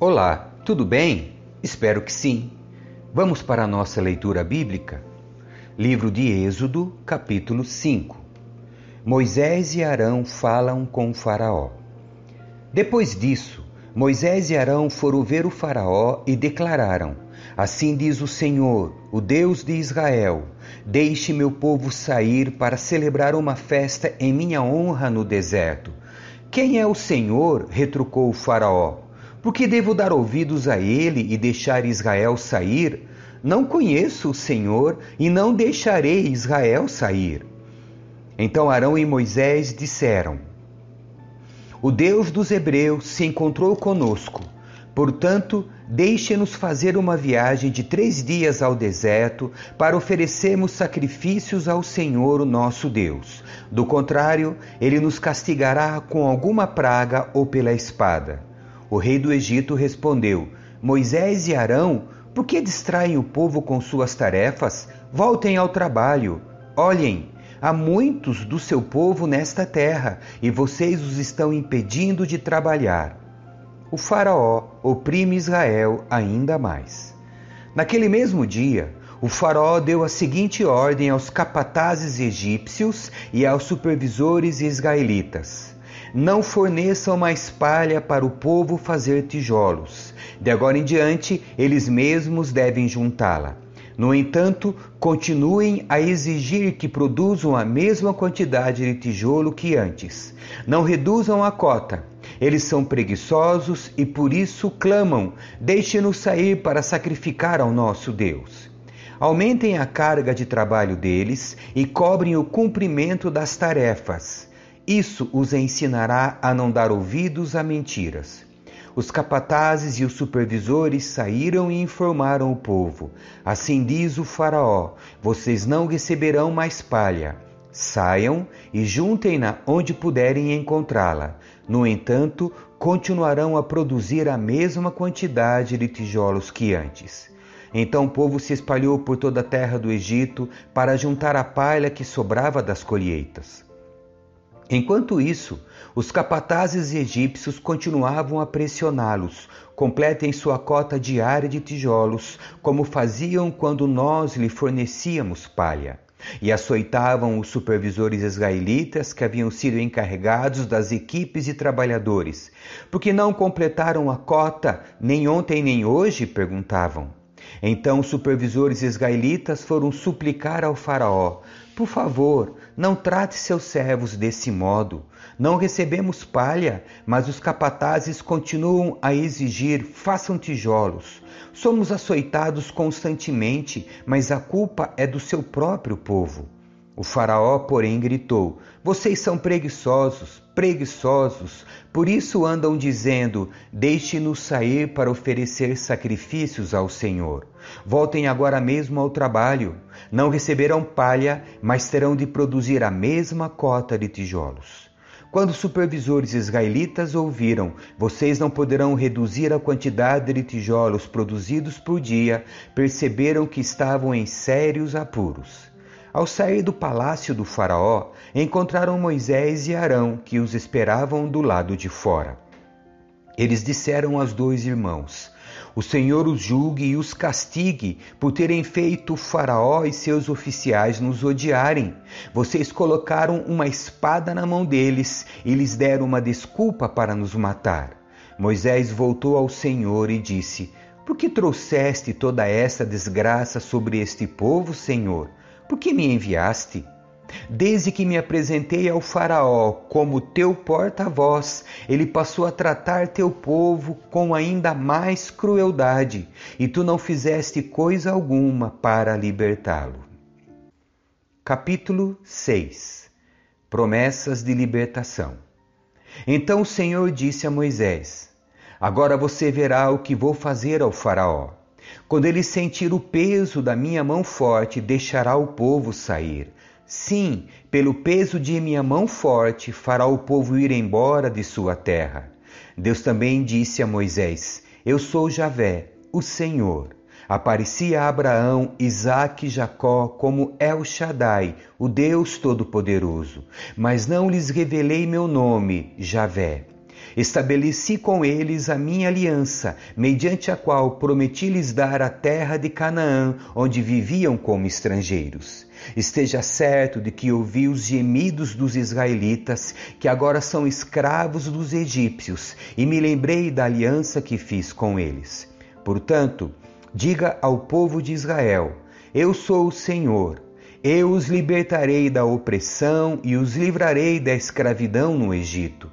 Olá, tudo bem? Espero que sim. Vamos para a nossa leitura bíblica? Livro de Êxodo, capítulo 5. Moisés e Arão falam com Faraó. Depois disso, Moisés e Arão foram ver o Faraó e declararam: Assim diz o Senhor, o Deus de Israel: Deixe meu povo sair para celebrar uma festa em minha honra no deserto. Quem é o Senhor? retrucou o Faraó. Porque devo dar ouvidos a ele e deixar Israel sair? Não conheço o Senhor e não deixarei Israel sair. Então Arão e Moisés disseram: O Deus dos Hebreus se encontrou conosco. Portanto, deixe-nos fazer uma viagem de três dias ao deserto para oferecermos sacrifícios ao Senhor, o nosso Deus. Do contrário, ele nos castigará com alguma praga ou pela espada. O rei do Egito respondeu: Moisés e Arão, por que distraem o povo com suas tarefas? Voltem ao trabalho. Olhem, há muitos do seu povo nesta terra e vocês os estão impedindo de trabalhar. O Faraó oprime Israel ainda mais. Naquele mesmo dia, o Faraó deu a seguinte ordem aos capatazes egípcios e aos supervisores israelitas: não forneçam mais palha para o povo fazer tijolos. De agora em diante, eles mesmos devem juntá-la. No entanto, continuem a exigir que produzam a mesma quantidade de tijolo que antes. Não reduzam a cota. Eles são preguiçosos e por isso clamam: deixe-nos sair para sacrificar ao nosso Deus. Aumentem a carga de trabalho deles e cobrem o cumprimento das tarefas. Isso os ensinará a não dar ouvidos a mentiras. Os capatazes e os supervisores saíram e informaram o povo: Assim diz o Faraó: Vocês não receberão mais palha. Saiam e juntem-na onde puderem encontrá-la. No entanto, continuarão a produzir a mesma quantidade de tijolos que antes. Então o povo se espalhou por toda a terra do Egito para juntar a palha que sobrava das colheitas. Enquanto isso, os capatazes egípcios continuavam a pressioná-los. Completem sua cota diária de tijolos, como faziam quando nós lhe fornecíamos palha. E açoitavam os supervisores israelitas que haviam sido encarregados das equipes de trabalhadores. Porque não completaram a cota nem ontem nem hoje? perguntavam. Então os supervisores israelitas foram suplicar ao Faraó: Por favor, não trate seus servos desse modo. Não recebemos palha, mas os capatazes continuam a exigir: façam tijolos. Somos açoitados constantemente, mas a culpa é do seu próprio povo. O Faraó, porém, gritou: Vocês são preguiçosos, preguiçosos, por isso andam dizendo: Deixe-nos sair para oferecer sacrifícios ao Senhor. Voltem agora mesmo ao trabalho. Não receberão palha, mas terão de produzir a mesma cota de tijolos. Quando os supervisores israelitas ouviram: Vocês não poderão reduzir a quantidade de tijolos produzidos por dia, perceberam que estavam em sérios apuros. Ao sair do palácio do Faraó, encontraram Moisés e Arão, que os esperavam do lado de fora. Eles disseram aos dois irmãos: O Senhor os julgue e os castigue por terem feito o Faraó e seus oficiais nos odiarem. Vocês colocaram uma espada na mão deles e lhes deram uma desculpa para nos matar. Moisés voltou ao Senhor e disse: Por que trouxeste toda esta desgraça sobre este povo, Senhor? Por que me enviaste? Desde que me apresentei ao Faraó como teu porta-voz, ele passou a tratar teu povo com ainda mais crueldade, e tu não fizeste coisa alguma para libertá-lo. Capítulo 6 Promessas de libertação. Então o Senhor disse a Moisés: Agora você verá o que vou fazer ao Faraó. Quando ele sentir o peso da minha mão forte, deixará o povo sair. Sim, pelo peso de minha mão forte, fará o povo ir embora de sua terra. Deus também disse a Moisés: Eu sou Javé, o Senhor. Aparecia a Abraão, Isaque e Jacó como El Shaddai, o Deus Todo-Poderoso, mas não lhes revelei meu nome, Javé. Estabeleci com eles a minha aliança, mediante a qual prometi lhes dar a terra de Canaã, onde viviam como estrangeiros. Esteja certo de que ouvi os gemidos dos israelitas, que agora são escravos dos egípcios, e me lembrei da aliança que fiz com eles. Portanto, diga ao povo de Israel: Eu sou o Senhor. Eu os libertarei da opressão e os livrarei da escravidão no Egito.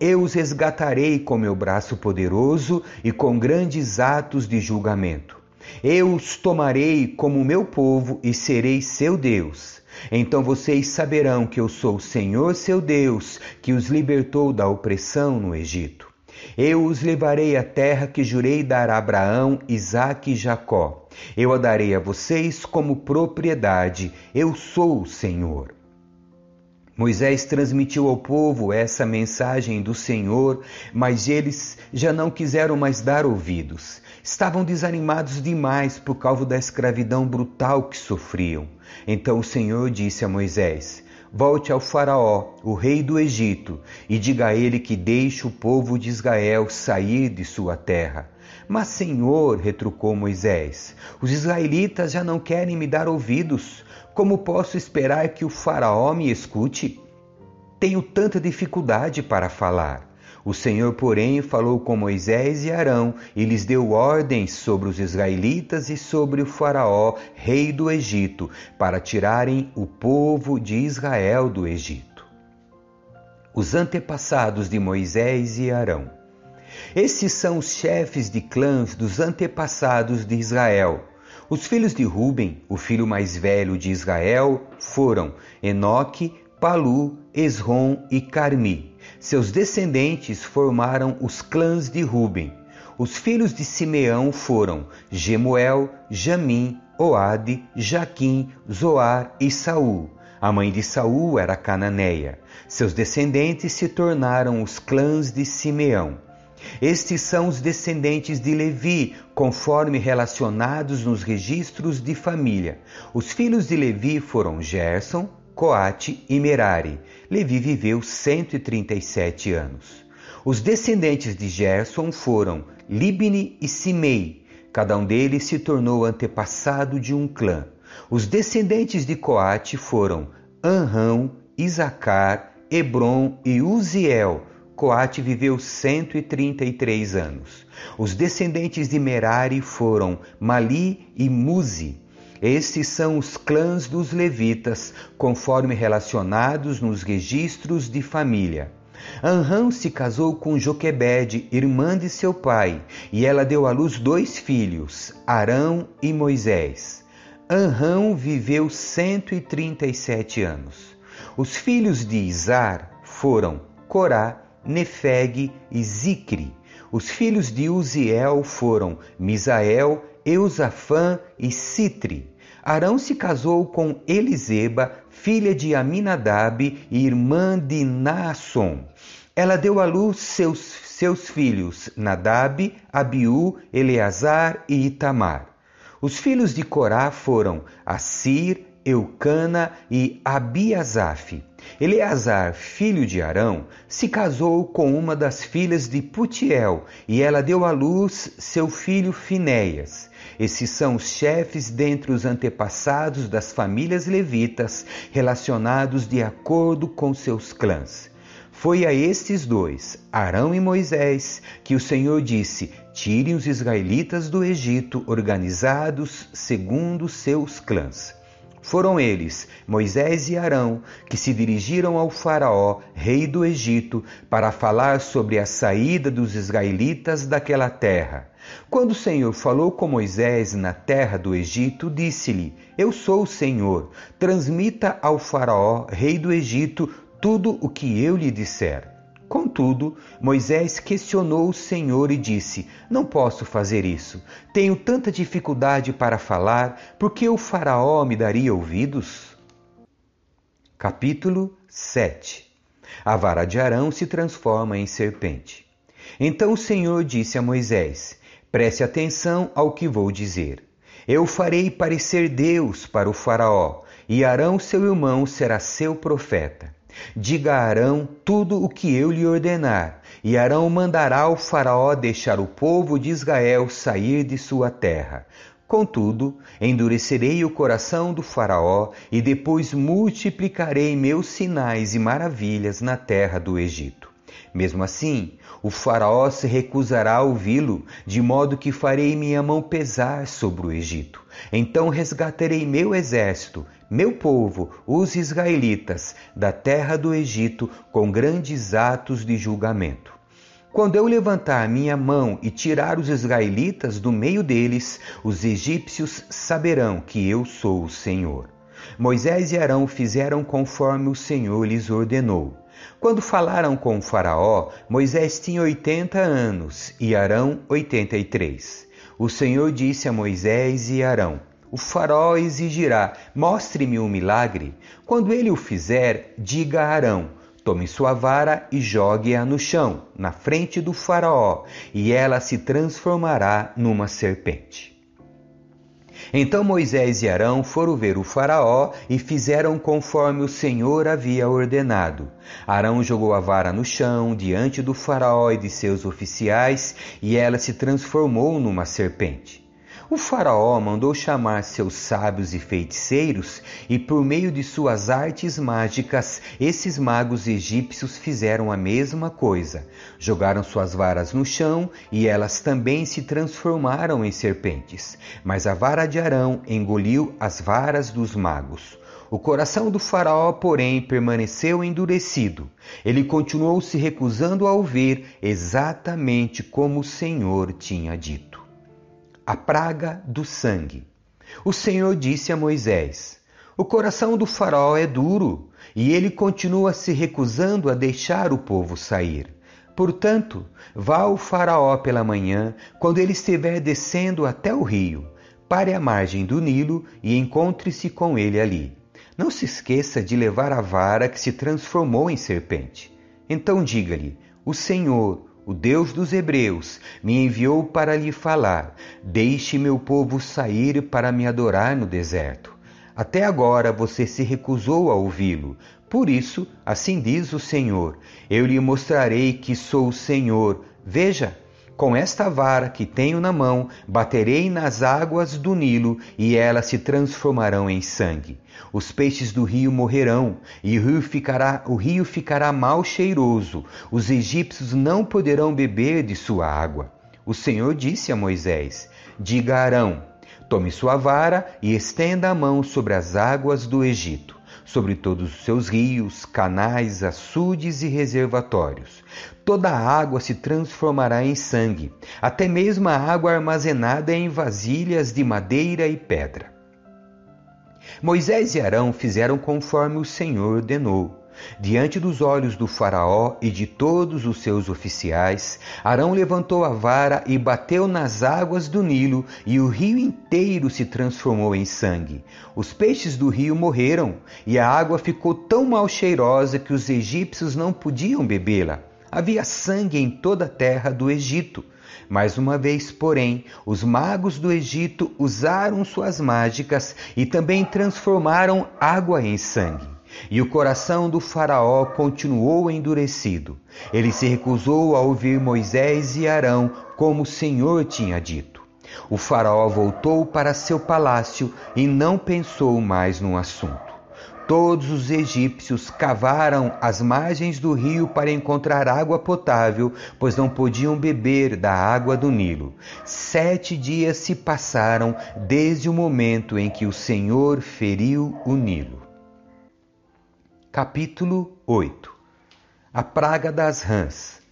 Eu os resgatarei com meu braço poderoso e com grandes atos de julgamento. Eu os tomarei como meu povo e serei seu Deus. Então vocês saberão que eu sou o Senhor seu Deus, que os libertou da opressão no Egito. Eu os levarei à terra que jurei dar a Abraão, Isaque e Jacó. Eu a darei a vocês como propriedade. Eu sou o Senhor. Moisés transmitiu ao povo essa mensagem do Senhor, mas eles já não quiseram mais dar ouvidos. Estavam desanimados demais por causa da escravidão brutal que sofriam. Então o Senhor disse a Moisés: Volte ao Faraó, o rei do Egito, e diga a ele que deixe o povo de Israel sair de sua terra. Mas, Senhor, retrucou Moisés, os israelitas já não querem me dar ouvidos. Como posso esperar que o Faraó me escute? Tenho tanta dificuldade para falar. O Senhor, porém, falou com Moisés e Arão e lhes deu ordens sobre os israelitas e sobre o Faraó, rei do Egito, para tirarem o povo de Israel do Egito. Os antepassados de Moisés e Arão. Esses são os chefes de clãs dos antepassados de Israel. Os filhos de Ruben, o filho mais velho de Israel, foram Enoque, Palu, Esrom e Carmi. Seus descendentes formaram os clãs de Ruben. Os filhos de Simeão foram Gemuel, Jamim, Oade, Jaquim, Zoar e Saul. A mãe de Saul era Cananeia. Seus descendentes se tornaram os clãs de Simeão. Estes são os descendentes de Levi, conforme relacionados nos registros de família. Os filhos de Levi foram Gerson, Coate e Merari. Levi viveu 137 anos. Os descendentes de Gerson foram Libni e Simei. Cada um deles se tornou antepassado de um clã. Os descendentes de Coate foram Anrão, Isacar, Hebron e Uziel Coate viveu 133 anos. Os descendentes de Merari foram Mali e Muzi. Estes são os clãs dos levitas, conforme relacionados nos registros de família. Anrão se casou com Joquebede, irmã de seu pai, e ela deu à luz dois filhos, Arão e Moisés. Anrão viveu 137 anos. Os filhos de Izar foram Corá, Nefeg e Zicre. Os filhos de Uziel foram Misael, Eusafã e Citri. Arão se casou com Eliseba, filha de Aminadab e irmã de Naasson. Ela deu à luz seus, seus filhos Nadab, Abiú, Eleazar e Itamar. Os filhos de Corá foram Assir, Eucana e Abiasaf. Eleazar, filho de Arão, se casou com uma das filhas de Putiel e ela deu à luz seu filho Finéias. Esses são os chefes dentre os antepassados das famílias levitas, relacionados de acordo com seus clãs. Foi a estes dois, Arão e Moisés, que o Senhor disse: Tirem os israelitas do Egito, organizados segundo seus clãs. Foram eles, Moisés e Arão, que se dirigiram ao Faraó, rei do Egito, para falar sobre a saída dos israelitas daquela terra. Quando o Senhor falou com Moisés na terra do Egito, disse-lhe: Eu sou o Senhor. Transmita ao Faraó, rei do Egito, tudo o que eu lhe disser. Contudo, Moisés questionou o Senhor e disse: Não posso fazer isso. Tenho tanta dificuldade para falar, porque o Faraó me daria ouvidos? Capítulo 7 A vara de Arão se transforma em serpente. Então o Senhor disse a Moisés: Preste atenção ao que vou dizer. Eu farei parecer Deus para o Faraó, e Arão, seu irmão, será seu profeta. Diga a Arão tudo o que eu lhe ordenar, e Arão mandará ao Faraó deixar o povo de Israel sair de sua terra. Contudo, endurecerei o coração do Faraó e depois multiplicarei meus sinais e maravilhas na terra do Egito. Mesmo assim, o Faraó se recusará a ouvi-lo, de modo que farei minha mão pesar sobre o Egito. Então resgatarei meu exército, meu povo, os israelitas, da terra do Egito com grandes atos de julgamento. Quando eu levantar minha mão e tirar os israelitas do meio deles, os egípcios saberão que eu sou o Senhor. Moisés e Arão fizeram conforme o Senhor lhes ordenou. Quando falaram com Faraó, Moisés tinha oitenta anos e Arão oitenta e três. O Senhor disse a Moisés e Arão: O Faraó exigirá: Mostre-me um milagre. Quando ele o fizer, diga a Arão: Tome sua vara e jogue-a no chão, na frente do Faraó, e ela se transformará numa serpente. Então Moisés e Arão foram ver o Faraó e fizeram conforme o Senhor havia ordenado. Arão jogou a vara no chão, diante do Faraó e de seus oficiais, e ela se transformou numa serpente. O Faraó mandou chamar seus sábios e feiticeiros, e por meio de suas artes mágicas, esses magos egípcios fizeram a mesma coisa. Jogaram suas varas no chão e elas também se transformaram em serpentes. Mas a vara de Arão engoliu as varas dos magos. O coração do Faraó, porém, permaneceu endurecido. Ele continuou se recusando a ouvir exatamente como o Senhor tinha dito a praga do sangue. O Senhor disse a Moisés: O coração do Faraó é duro e ele continua se recusando a deixar o povo sair. Portanto, vá ao Faraó pela manhã, quando ele estiver descendo até o rio. Pare à margem do Nilo e encontre-se com ele ali. Não se esqueça de levar a vara que se transformou em serpente. Então diga-lhe: O Senhor, o Deus dos Hebreus, me enviou para lhe falar: Deixe meu povo sair para me adorar no deserto. Até agora você se recusou a ouvi-lo. Por isso, assim diz o Senhor: Eu lhe mostrarei que sou o Senhor. Veja, com esta vara que tenho na mão, baterei nas águas do Nilo e elas se transformarão em sangue. Os peixes do rio morrerão e o rio ficará, o rio ficará mal cheiroso. Os egípcios não poderão beber de sua água. O Senhor disse a Moisés: Diga a Arão: Tome sua vara e estenda a mão sobre as águas do Egito sobre todos os seus rios, canais, açudes e reservatórios. Toda a água se transformará em sangue, até mesmo a água armazenada em vasilhas de madeira e pedra. Moisés e Arão fizeram conforme o Senhor ordenou. Diante dos olhos do Faraó e de todos os seus oficiais, Arão levantou a vara e bateu nas águas do Nilo, e o rio inteiro se transformou em sangue. Os peixes do rio morreram, e a água ficou tão mal cheirosa que os egípcios não podiam bebê-la. Havia sangue em toda a terra do Egito. Mais uma vez, porém, os magos do Egito usaram suas mágicas e também transformaram água em sangue. E o coração do Faraó continuou endurecido. Ele se recusou a ouvir Moisés e Arão, como o Senhor tinha dito. O Faraó voltou para seu palácio e não pensou mais no assunto. Todos os egípcios cavaram as margens do rio para encontrar água potável, pois não podiam beber da água do Nilo. Sete dias se passaram desde o momento em que o Senhor feriu o Nilo. Capítulo 8 A praga das rãs.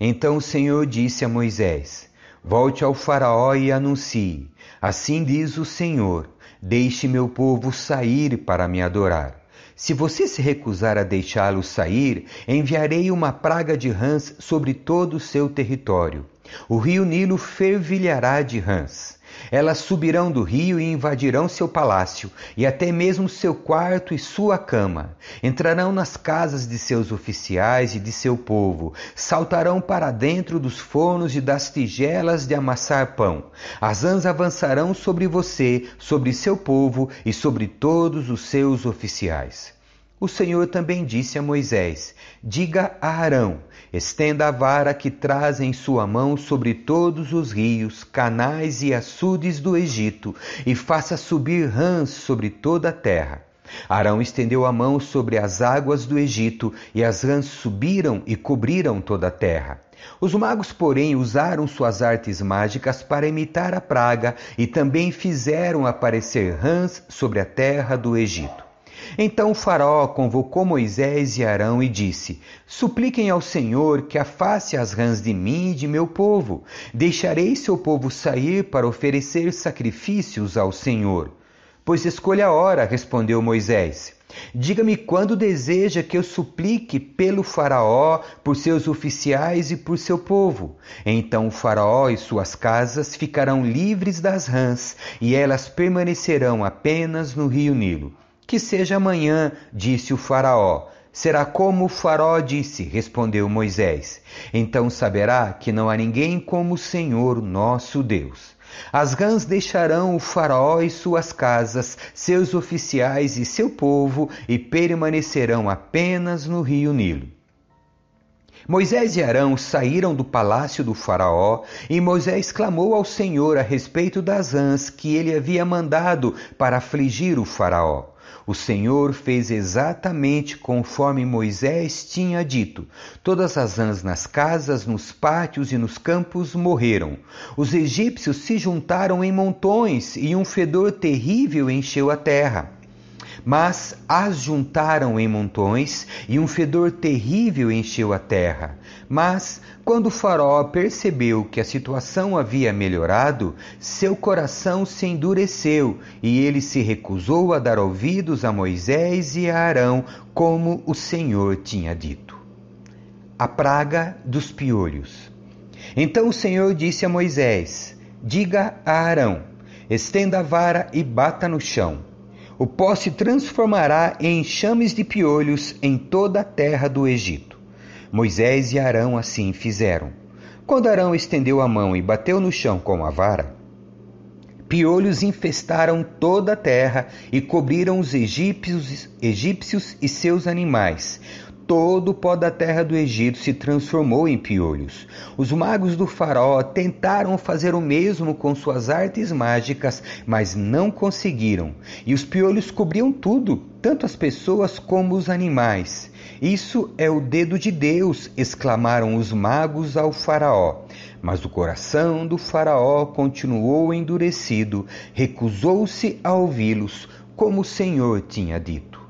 Então o Senhor disse a Moisés: Volte ao Faraó e anuncie: Assim diz o Senhor: Deixe meu povo sair para me adorar. Se você se recusar a deixá-lo sair, enviarei uma praga de rãs sobre todo o seu território. O rio Nilo fervilhará de rãs. Elas subirão do rio e invadirão seu palácio, e até mesmo seu quarto e sua cama. Entrarão nas casas de seus oficiais e de seu povo, saltarão para dentro dos fornos e das tigelas de amassar pão. As ãs avançarão sobre você, sobre seu povo e sobre todos os seus oficiais. O Senhor também disse a Moisés: Diga a Arão: estenda a vara que traz em sua mão sobre todos os rios, canais e açudes do Egito, e faça subir rãs sobre toda a terra. Arão estendeu a mão sobre as águas do Egito, e as rãs subiram e cobriram toda a terra. Os magos, porém, usaram suas artes mágicas para imitar a praga e também fizeram aparecer rãs sobre a terra do Egito. Então o Faraó convocou Moisés e Arão e disse: Supliquem ao Senhor que afaste as rãs de mim e de meu povo. Deixarei seu povo sair para oferecer sacrifícios ao Senhor. Pois escolha a hora, respondeu Moisés. Diga-me quando deseja que eu suplique pelo Faraó, por seus oficiais e por seu povo. Então o Faraó e suas casas ficarão livres das rãs, e elas permanecerão apenas no rio Nilo. Que seja amanhã, disse o Faraó. Será como o Faraó disse, respondeu Moisés. Então saberá que não há ninguém como o Senhor nosso Deus. As rãs deixarão o Faraó e suas casas, seus oficiais e seu povo, e permanecerão apenas no rio Nilo. Moisés e Arão saíram do palácio do Faraó e Moisés clamou ao Senhor a respeito das rãs que ele havia mandado para afligir o Faraó. O Senhor fez exatamente conforme Moisés tinha dito. Todas as rãs nas casas, nos pátios e nos campos morreram. Os egípcios se juntaram em montões e um fedor terrível encheu a terra. Mas as juntaram em montões e um fedor terrível encheu a terra. Mas, quando o Faraó percebeu que a situação havia melhorado, seu coração se endureceu e ele se recusou a dar ouvidos a Moisés e a Arão, como o Senhor tinha dito. A praga dos piolhos. Então o Senhor disse a Moisés: Diga a Arão: estenda a vara e bata no chão o pó se transformará em enxames de piolhos em toda a terra do Egito. Moisés e Arão assim fizeram. Quando Arão estendeu a mão e bateu no chão com a vara, piolhos infestaram toda a terra e cobriram os egípcios, egípcios e seus animais, Todo o pó da terra do Egito se transformou em piolhos. Os magos do Faraó tentaram fazer o mesmo com suas artes mágicas, mas não conseguiram. E os piolhos cobriam tudo, tanto as pessoas como os animais. Isso é o dedo de Deus, exclamaram os magos ao Faraó. Mas o coração do Faraó continuou endurecido, recusou-se a ouvi-los, como o Senhor tinha dito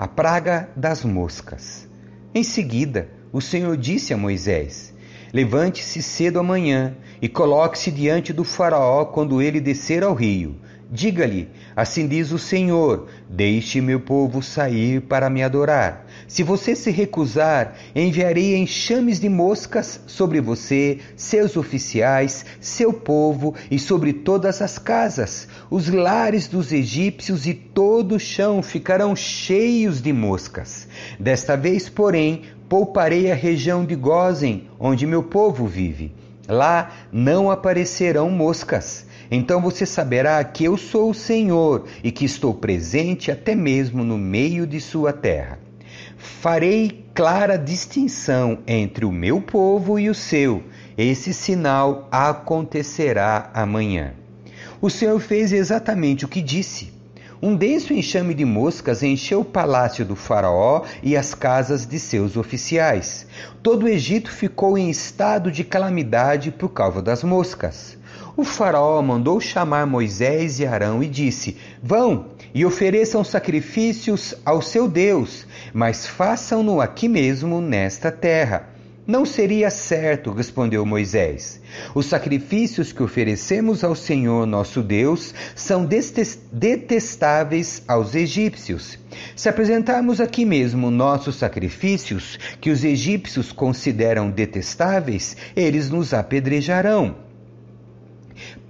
a praga das moscas. Em seguida, o Senhor disse a Moisés: Levante-se cedo amanhã e coloque-se diante do Faraó quando ele descer ao rio. Diga-lhe: Assim diz o Senhor: Deixe meu povo sair para me adorar. Se você se recusar, enviarei enxames de moscas sobre você, seus oficiais, seu povo e sobre todas as casas. Os lares dos egípcios e todo o chão ficarão cheios de moscas. Desta vez, porém, pouparei a região de Gozen, onde meu povo vive. Lá não aparecerão moscas então você saberá que eu sou o Senhor e que estou presente até mesmo no meio de sua terra. Farei clara distinção entre o meu povo e o seu. Esse sinal acontecerá amanhã. O Senhor fez exatamente o que disse. Um denso enxame de moscas encheu o palácio do Faraó e as casas de seus oficiais. Todo o Egito ficou em estado de calamidade por causa das moscas. O Faraó mandou chamar Moisés e Arão e disse: Vão e ofereçam sacrifícios ao seu Deus, mas façam-no aqui mesmo, nesta terra. Não seria certo, respondeu Moisés. Os sacrifícios que oferecemos ao Senhor nosso Deus são detestáveis aos egípcios. Se apresentarmos aqui mesmo nossos sacrifícios, que os egípcios consideram detestáveis, eles nos apedrejarão.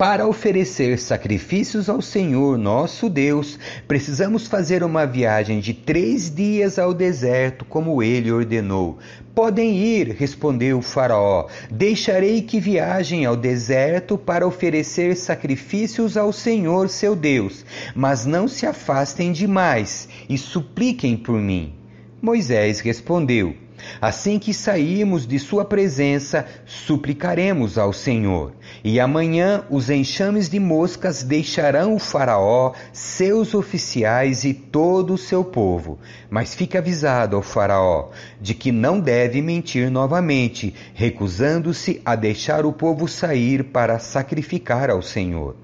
Para oferecer sacrifícios ao Senhor nosso Deus, precisamos fazer uma viagem de três dias ao deserto, como ele ordenou. Podem ir, respondeu o Faraó. Deixarei que viajem ao deserto para oferecer sacrifícios ao Senhor seu Deus, mas não se afastem demais e supliquem por mim. Moisés respondeu: Assim que sairmos de Sua presença, suplicaremos ao Senhor. E amanhã os enxames de moscas deixarão o Faraó, seus oficiais e todo o seu povo. Mas fique avisado ao Faraó de que não deve mentir novamente, recusando-se a deixar o povo sair para sacrificar ao Senhor.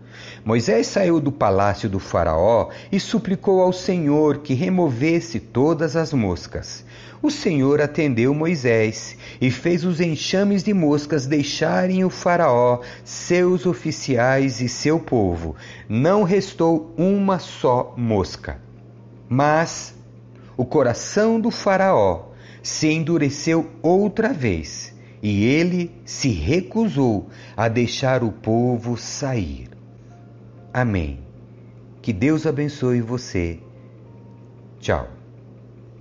Moisés saiu do palácio do Faraó e suplicou ao Senhor que removesse todas as moscas. O Senhor atendeu Moisés e fez os enxames de moscas deixarem o Faraó, seus oficiais e seu povo. Não restou uma só mosca. Mas o coração do Faraó se endureceu outra vez e ele se recusou a deixar o povo sair. Amém. Que Deus abençoe você. Tchau.